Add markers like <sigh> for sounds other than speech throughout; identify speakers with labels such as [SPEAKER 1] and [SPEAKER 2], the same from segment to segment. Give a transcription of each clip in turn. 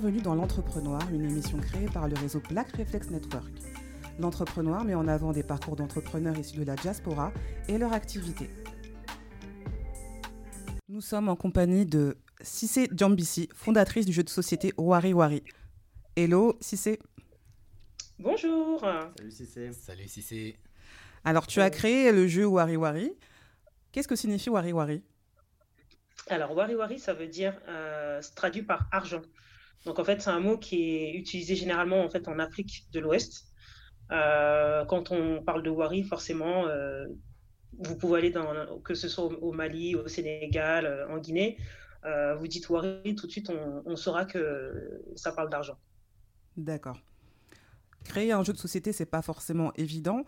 [SPEAKER 1] Bienvenue dans l'Entrepreneur, une émission créée par le réseau Black Reflex Network. L'Entrepreneur met en avant des parcours d'entrepreneurs issus de la diaspora et leur activité. Nous sommes en compagnie de Cissé Djambisi, fondatrice du jeu de société Wari Wari. Hello Cissé.
[SPEAKER 2] Bonjour.
[SPEAKER 3] Salut Cissé.
[SPEAKER 4] Salut Cissé.
[SPEAKER 1] Alors tu as créé le jeu Wari Wari. Qu'est-ce que signifie Wari Wari?
[SPEAKER 2] Alors Wari Wari, ça veut dire, euh, se traduit par argent. Donc en fait, c'est un mot qui est utilisé généralement en fait en Afrique de l'Ouest. Euh, quand on parle de Wari, forcément, euh, vous pouvez aller dans, que ce soit au, Mali, au Sénégal, euh, en Guinée, euh, vous dites Wari, tout de suite on, on saura que ça parle d'argent.
[SPEAKER 1] D'accord. Créer un jeu de société, c'est pas forcément évident.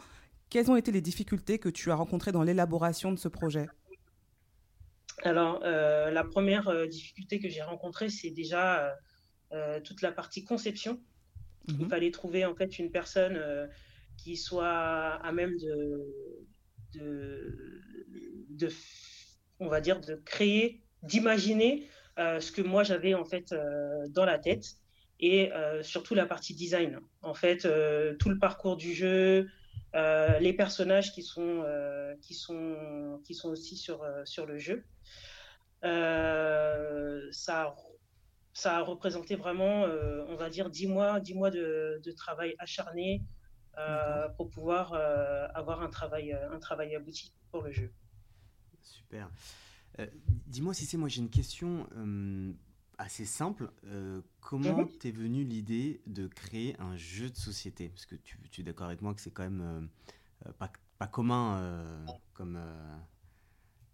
[SPEAKER 1] Quelles ont été les difficultés que tu as rencontrées dans l'élaboration de ce projet?
[SPEAKER 2] Alors, la première difficulté que j'ai rencontrée, c'est déjà toute la partie conception. Il
[SPEAKER 1] Mhm.
[SPEAKER 2] fallait trouver en fait une personne euh, qui soit à même de, de, de, on va dire, de créer, d'imaginer euh, ce que moi j'avais en fait euh, dans la tête et euh, surtout la partie design. En fait, euh, tout le parcours du jeu, euh, les personnages qui sont, euh, qui sont, qui sont aussi sur, euh, sur le jeu. Euh, ça, ça a représenté vraiment, euh, on va dire, 10 mois, 10 mois de, de travail acharné euh, pour pouvoir euh, avoir un travail, un travail abouti pour le jeu.
[SPEAKER 3] Super. Dis-moi Cissé, moi j'ai une question assez simple. Comment
[SPEAKER 2] Mhm.
[SPEAKER 3] t'es venue l'idée de créer un jeu de société? Parce que tu, tu es d'accord avec moi que c'est quand même pas, pas commun comme,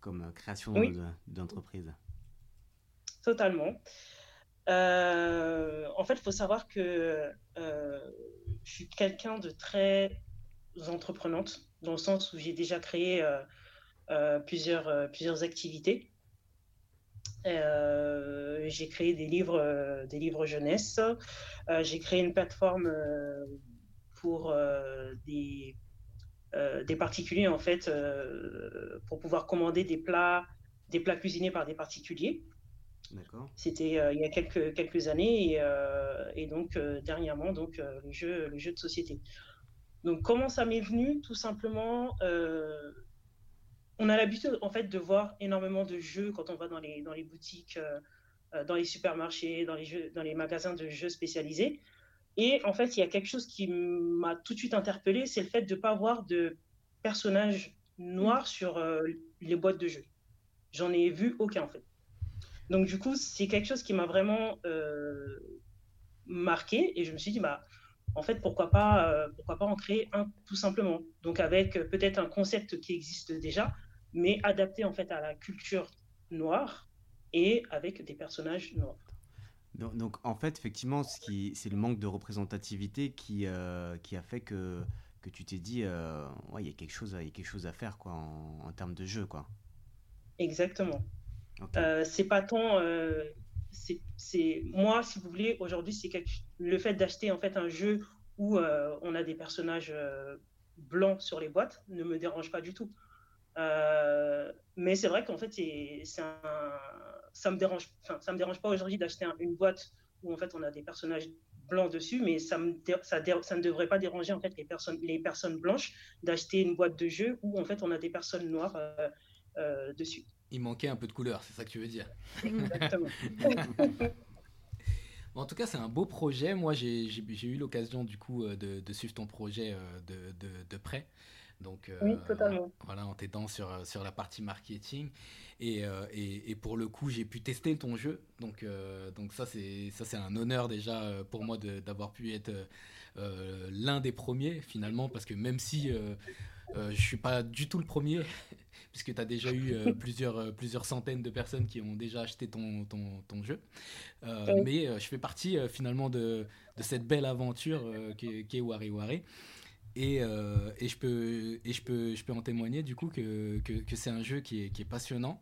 [SPEAKER 3] comme création
[SPEAKER 2] Oui.
[SPEAKER 3] d'entreprise.
[SPEAKER 2] Totalement. Euh, en fait, il faut savoir que euh, je suis quelqu'un de très entreprenante, dans le sens où j'ai déjà créé euh, plusieurs, plusieurs activités. J'ai créé des livres, des livres jeunesse. J'ai créé une plateforme pour des, des particuliers, en fait, pour pouvoir commander des plats, des plats cuisinés par des particuliers. C'était euh, il y a quelques, années et, euh, donc euh, dernièrement donc euh, le jeu le jeu de société. Donc comment ça m'est venu? Tout simplement, on a l'habitude en fait de voir énormément de jeux quand on va dans les dans les boutiques, dans les supermarchés, dans les jeux, dans les magasins de jeux spécialisés. Et en fait, il y a quelque chose qui m'a tout de suite interpellé, c'est le fait de ne pas avoir de personnages noirs sur les boîtes de jeux. J'en ai vu aucun en fait. Donc du coup, c'est quelque chose qui m'a vraiment euh, marqué et je me suis dit, bah, en fait, pourquoi pas, euh, pourquoi pas en créer un tout simplement. Donc avec euh, peut-être un concept qui existe déjà, mais adapté en fait à la culture noire et avec des personnages noirs.
[SPEAKER 3] donc, donc, en fait, effectivement, ce c'est le manque de représentativité qui, qui a fait que, que tu t'es dit, ouais, il y a quelque chose, y a quelque chose à faire quoi, en, en termes de jeu. Quoi.
[SPEAKER 2] Exactement. Euh, c'est pas tant. euh, c'est, moi, si vous voulez, aujourd'hui, c'est le fait d'acheter en fait un jeu où euh, on a des personnages blancs sur les boîtes ne me dérange pas du tout. Mais c'est vrai qu'en fait, c'est, ça me dérange. Enfin, ça me dérange pas aujourd'hui d'acheter un- une boîte où en fait on a des personnages blancs dessus, mais ça ça, ne devrait pas déranger en fait les personnes, les personnes blanches d'acheter une boîte de jeu où en fait on a des personnes noires dessus.
[SPEAKER 4] Il manquait un peu de couleur, c'est ça que tu veux dire.
[SPEAKER 2] Exactement. <laughs>
[SPEAKER 4] Bon, en tout cas, c'est un beau projet. Moi, j'ai eu l'occasion du coup euh, de, de suivre ton projet euh, de, de- de près. Donc, euh,
[SPEAKER 2] Oui, totalement.
[SPEAKER 4] voilà, en t'aidant sur, sur la partie marketing. Et, euh, et, et pour le coup, j'ai pu tester ton jeu. Donc, euh, donc ça, c'est un honneur déjà pour moi d'avoir pu être l'un des premiers finalement. Parce que même si je suis pas du tout le premier, puisque tu as déjà eu euh, <laughs> plusieurs, euh, plusieurs centaines de personnes qui ont déjà acheté ton, ton, ton jeu. Euh,
[SPEAKER 2] Oui.
[SPEAKER 4] Mais je fais partie finalement de, de cette belle aventure qu'est qu'est Wari Wari. Et, et, je peux, et je, peux, je peux en témoigner du coup que, que, que c'est un jeu qui est, qui est passionnant,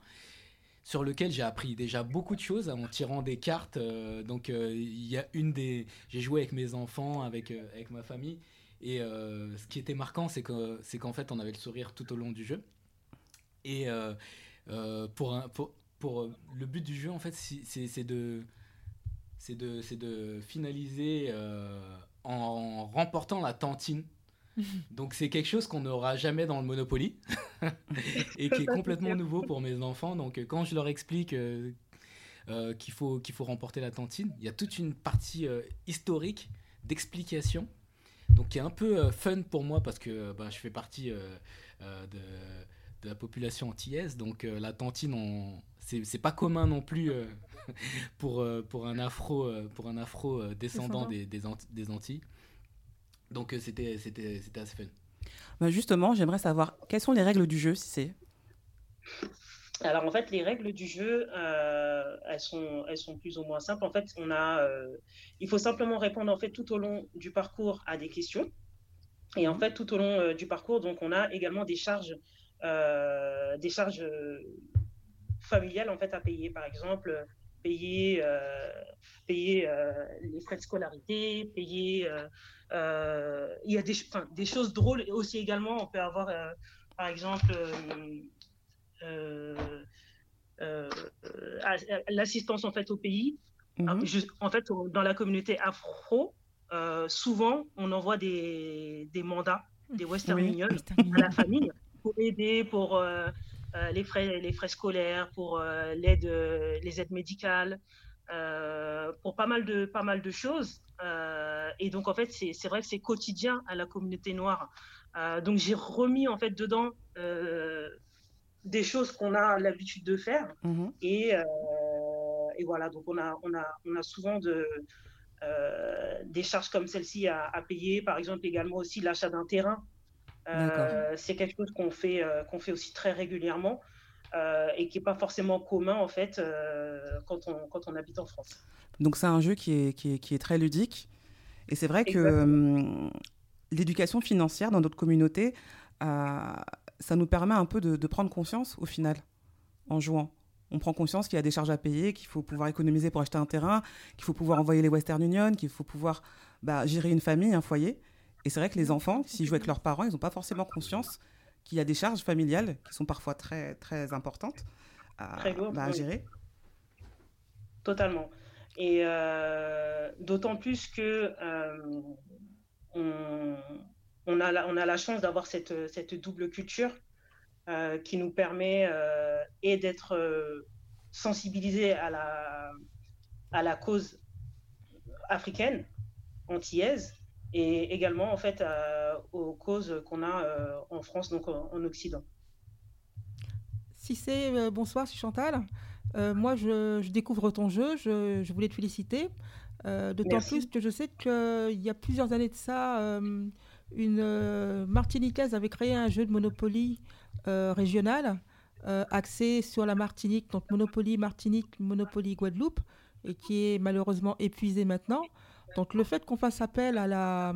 [SPEAKER 4] sur lequel j'ai appris déjà beaucoup de choses en tirant des cartes. euh, donc euh, il y a une des... J'ai joué avec mes enfants, avec, euh, avec ma famille. Et ce qui était marquant, c'est que c'est qu'en fait, on avait le sourire tout au long du jeu. Et euh, euh, pour, un, pour, pour euh, le but du jeu, en fait, c'est de de, de finaliser en remportant la tantine. <laughs> Donc c'est quelque chose qu'on n'aura jamais dans le Monopoly <laughs> et qui est complètement nouveau pour mes enfants. Donc quand je leur explique qu'il faut, qu'il faut remporter la tantine, il y a toute une partie historique d'explication donc qui est un peu fun pour moi parce que bah, je fais partie de, de, la population antillaise, donc la tantine, c'est pas commun non plus <laughs> pour, pour un afro, pour un afro descendant des, des, des, Antilles. Donc c'était assez fun.
[SPEAKER 1] Bah, justement, j'aimerais savoir quelles sont les règles du jeu, si c'est?
[SPEAKER 2] Alors en fait, les règles du jeu, euh, elles, sont, elles sont plus ou moins simples. En fait, on a, euh, il faut simplement répondre en fait tout au long du parcours à des questions. Et en mhm. fait, tout au long euh, du parcours, donc on a également des charges, des charges familiales en fait à payer. Par exemple, payer, payer les frais de scolarité, payer. il y a des, des choses drôles aussi également. On peut avoir, par exemple euh, euh, l'assistance en fait au pays. Mhm. en fait, dans la communauté afro, euh, souvent, on envoie des, des mandats, des Western Union à la famille pour aider pour les, frais, les frais scolaires, pour l'aide, les aides médicales, pour pas mal de, pas mal de choses. et donc, en fait, c'est vrai que c'est quotidien à la communauté noire. donc, j'ai remis en fait dedans des choses qu'on a l'habitude de faire. Mhm. Et, euh, et, voilà, donc on a, on a, on a souvent de, euh, des charges comme celle-ci à, payer. Par exemple, également aussi l'achat d'un terrain. Euh, c'est quelque chose qu'on fait, qu'on fait aussi très régulièrement et qui n'est pas forcément commun en fait quand, on, quand on habite en France.
[SPEAKER 1] Donc c'est un jeu qui est, qui est, qui est très ludique. Et c'est vrai que hum, l'éducation financière dans notre communauté, ça nous permet un peu de, prendre conscience au final en jouant. On prend conscience qu'il y a des charges à payer, qu'il faut pouvoir économiser pour acheter un terrain, qu'il faut pouvoir envoyer les Western Union, qu'il faut pouvoir bah, gérer une famille, un foyer. Et c'est vrai que les enfants, s'ils jouent avec leurs parents, ils n'ont pas forcément conscience qu'il y a des charges familiales qui sont parfois très, très importantes à, bah, gérer.
[SPEAKER 2] Totalement. Et euh, d'autant plus que euh, on, on a la, on a la chance d'avoir cette, cette, double culture euh, qui nous permet et d'être sensibilisés à la, à la cause africaine, antillaise, et également en fait aux causes qu'on a en France, donc en, Occident.
[SPEAKER 5] Si c'est bonsoir, c'est Chantal. moi, je, découvre ton jeu. Je, je voulais te féliciter. D'autant plus que je sais qu'il y a plusieurs années de ça, une euh, Martiniquaise avait créé un jeu de Monopoly euh, régional euh, axé sur la Martinique, donc Monopoly Martinique, Monopoly Guadeloupe, et qui est malheureusement épuisé maintenant. Donc le fait qu'on fasse appel à la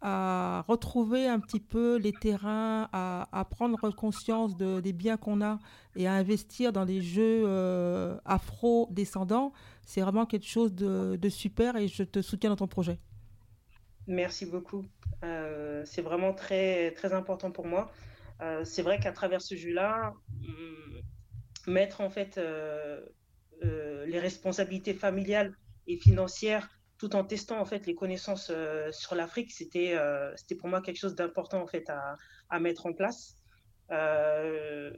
[SPEAKER 5] à retrouver un petit peu les terrains, à, prendre conscience de, des biens qu'on a et à investir dans les jeux afro-descendants, c'est vraiment quelque chose de, super et je te soutiens dans ton projet.
[SPEAKER 2] Merci beaucoup. Euh, c'est vraiment très, très important pour moi. Euh, c'est vrai qu'à travers ce jeu-là, mm, mettre en fait euh, les responsabilités familiales et financières tout en testant en fait les connaissances sur l'Afrique, c'était c'était pour moi quelque chose d'important en fait à, à, mettre en place.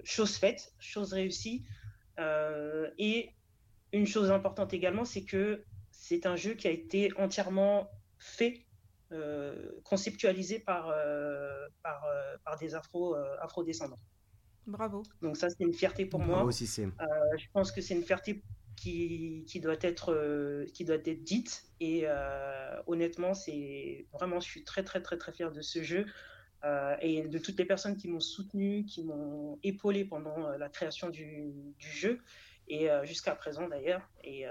[SPEAKER 2] chose faite, chose réussie. et une chose importante également, c'est que c'est un jeu qui a été entièrement fait euh, conceptualisé par, euh, par, euh, par, des afro, afro-descendants.
[SPEAKER 5] Bravo.
[SPEAKER 2] Donc ça, c'est une fierté pour moi. Aussi, je pense que c'est une fierté qui, doit être, qui doit être dite. Et honnêtement, c'est vraiment, je suis très, très, très, très fier de ce jeu. et de toutes les personnes qui m'ont soutenu, qui m'ont épaulé pendant la création du, du jeu et euh, jusqu'à présent d'ailleurs. Et, euh,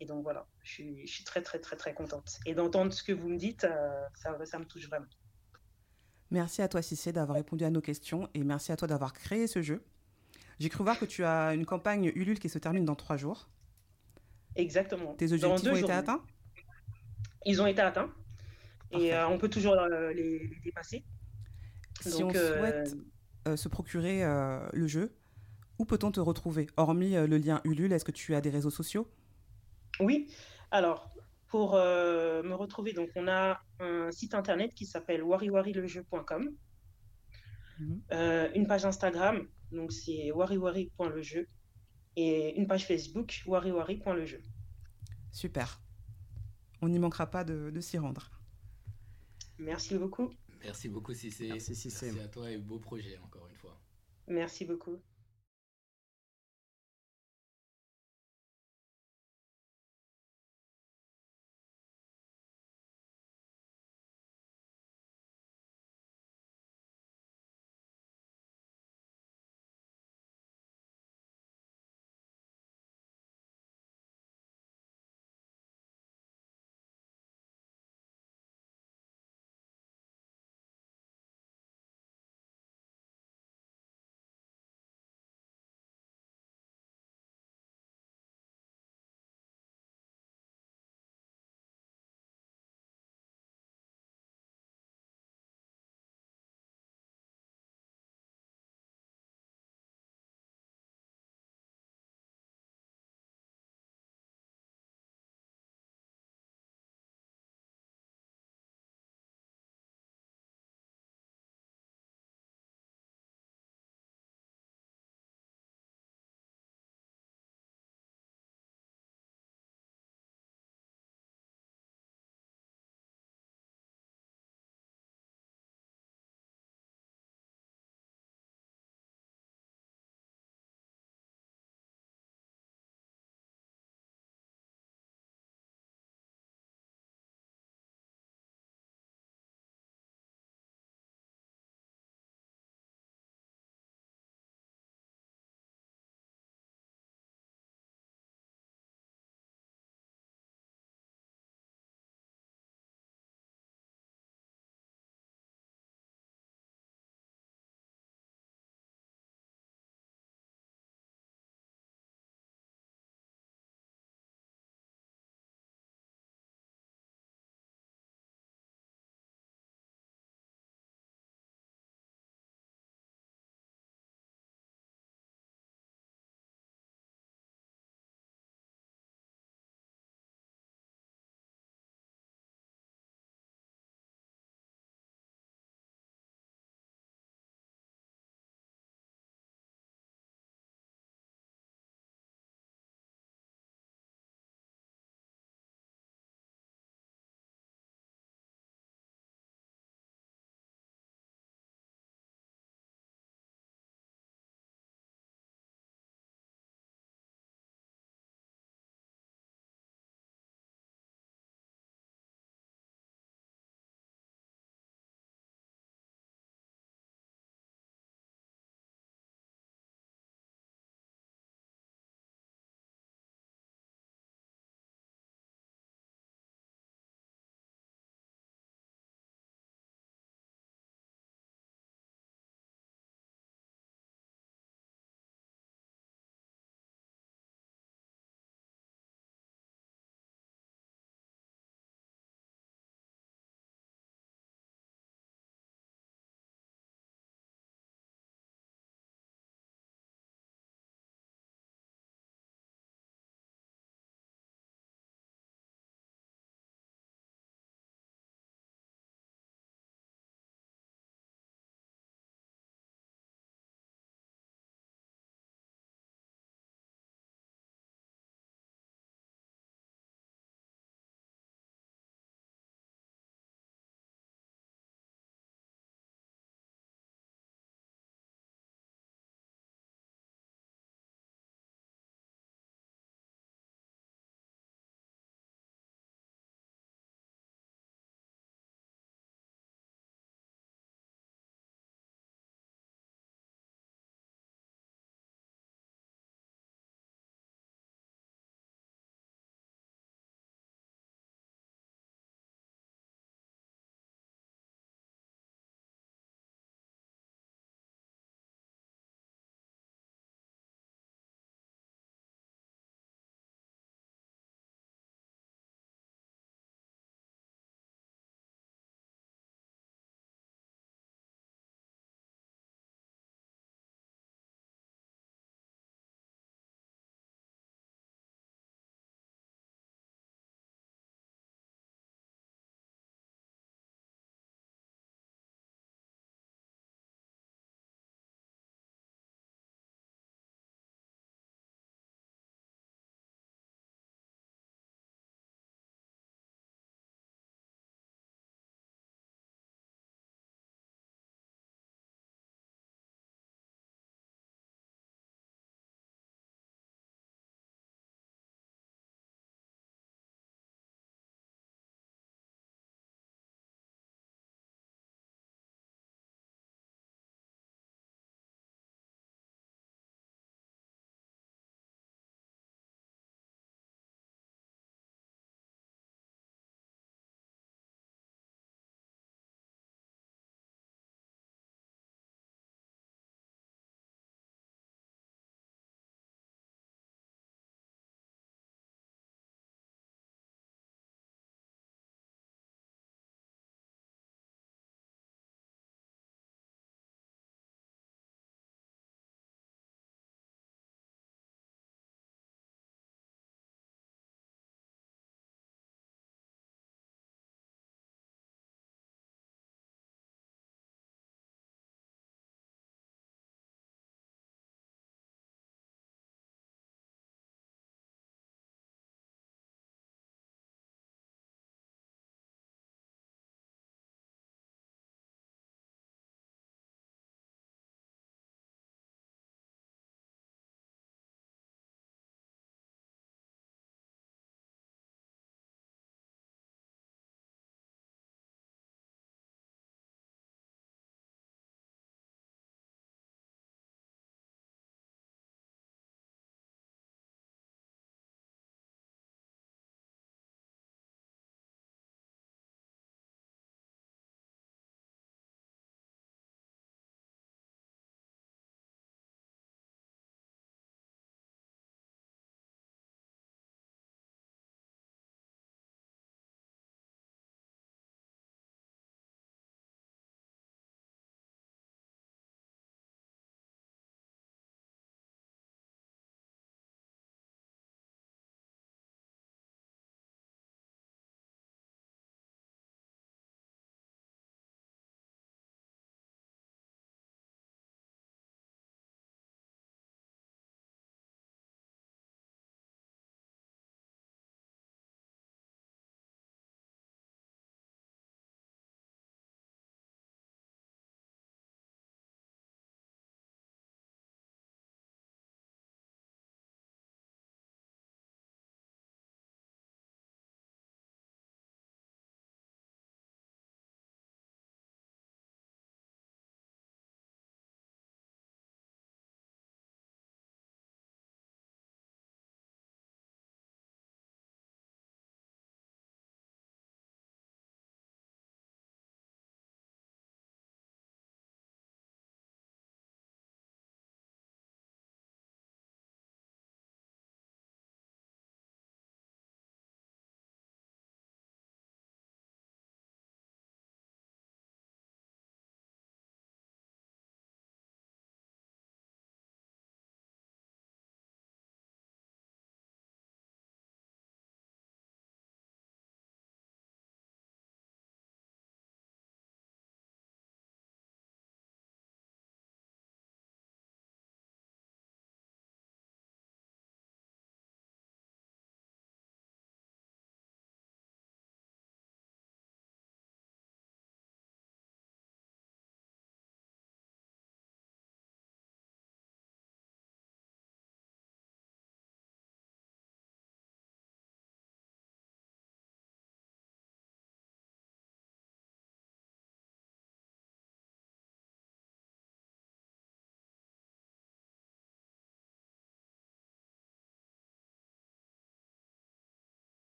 [SPEAKER 2] et, donc voilà, je suis, je suis, très très très très contente. Et d'entendre ce que vous me dites, euh, ça, ça, me touche vraiment.
[SPEAKER 1] Merci à toi Cissé d'avoir répondu à nos questions et merci à toi d'avoir créé ce jeu. J'ai cru voir que tu as une campagne Ulule qui se termine dans trois jours.
[SPEAKER 2] Exactement.
[SPEAKER 1] Tes objectifs ont été atteints?
[SPEAKER 2] Ils ont été atteints et on peut toujours les, dépasser.
[SPEAKER 1] Si on souhaite se procurer le jeu, où peut-on te retrouver? Hormis euh, le lien Ulule, est-ce que tu as des réseaux sociaux?
[SPEAKER 2] Oui, alors pour euh, me retrouver, donc on a un site internet qui s'appelle wariwarilejeu.com, mhm. euh, une page Instagram, donc c'est wariwari.lejeu, et une page Facebook wariwari.lejeu.
[SPEAKER 1] Super. On n'y manquera pas de, de s'y rendre.
[SPEAKER 2] Merci beaucoup.
[SPEAKER 4] Merci beaucoup, Cissé.
[SPEAKER 3] Merci,
[SPEAKER 4] Merci à toi et beau projet, encore une fois.
[SPEAKER 2] Merci beaucoup.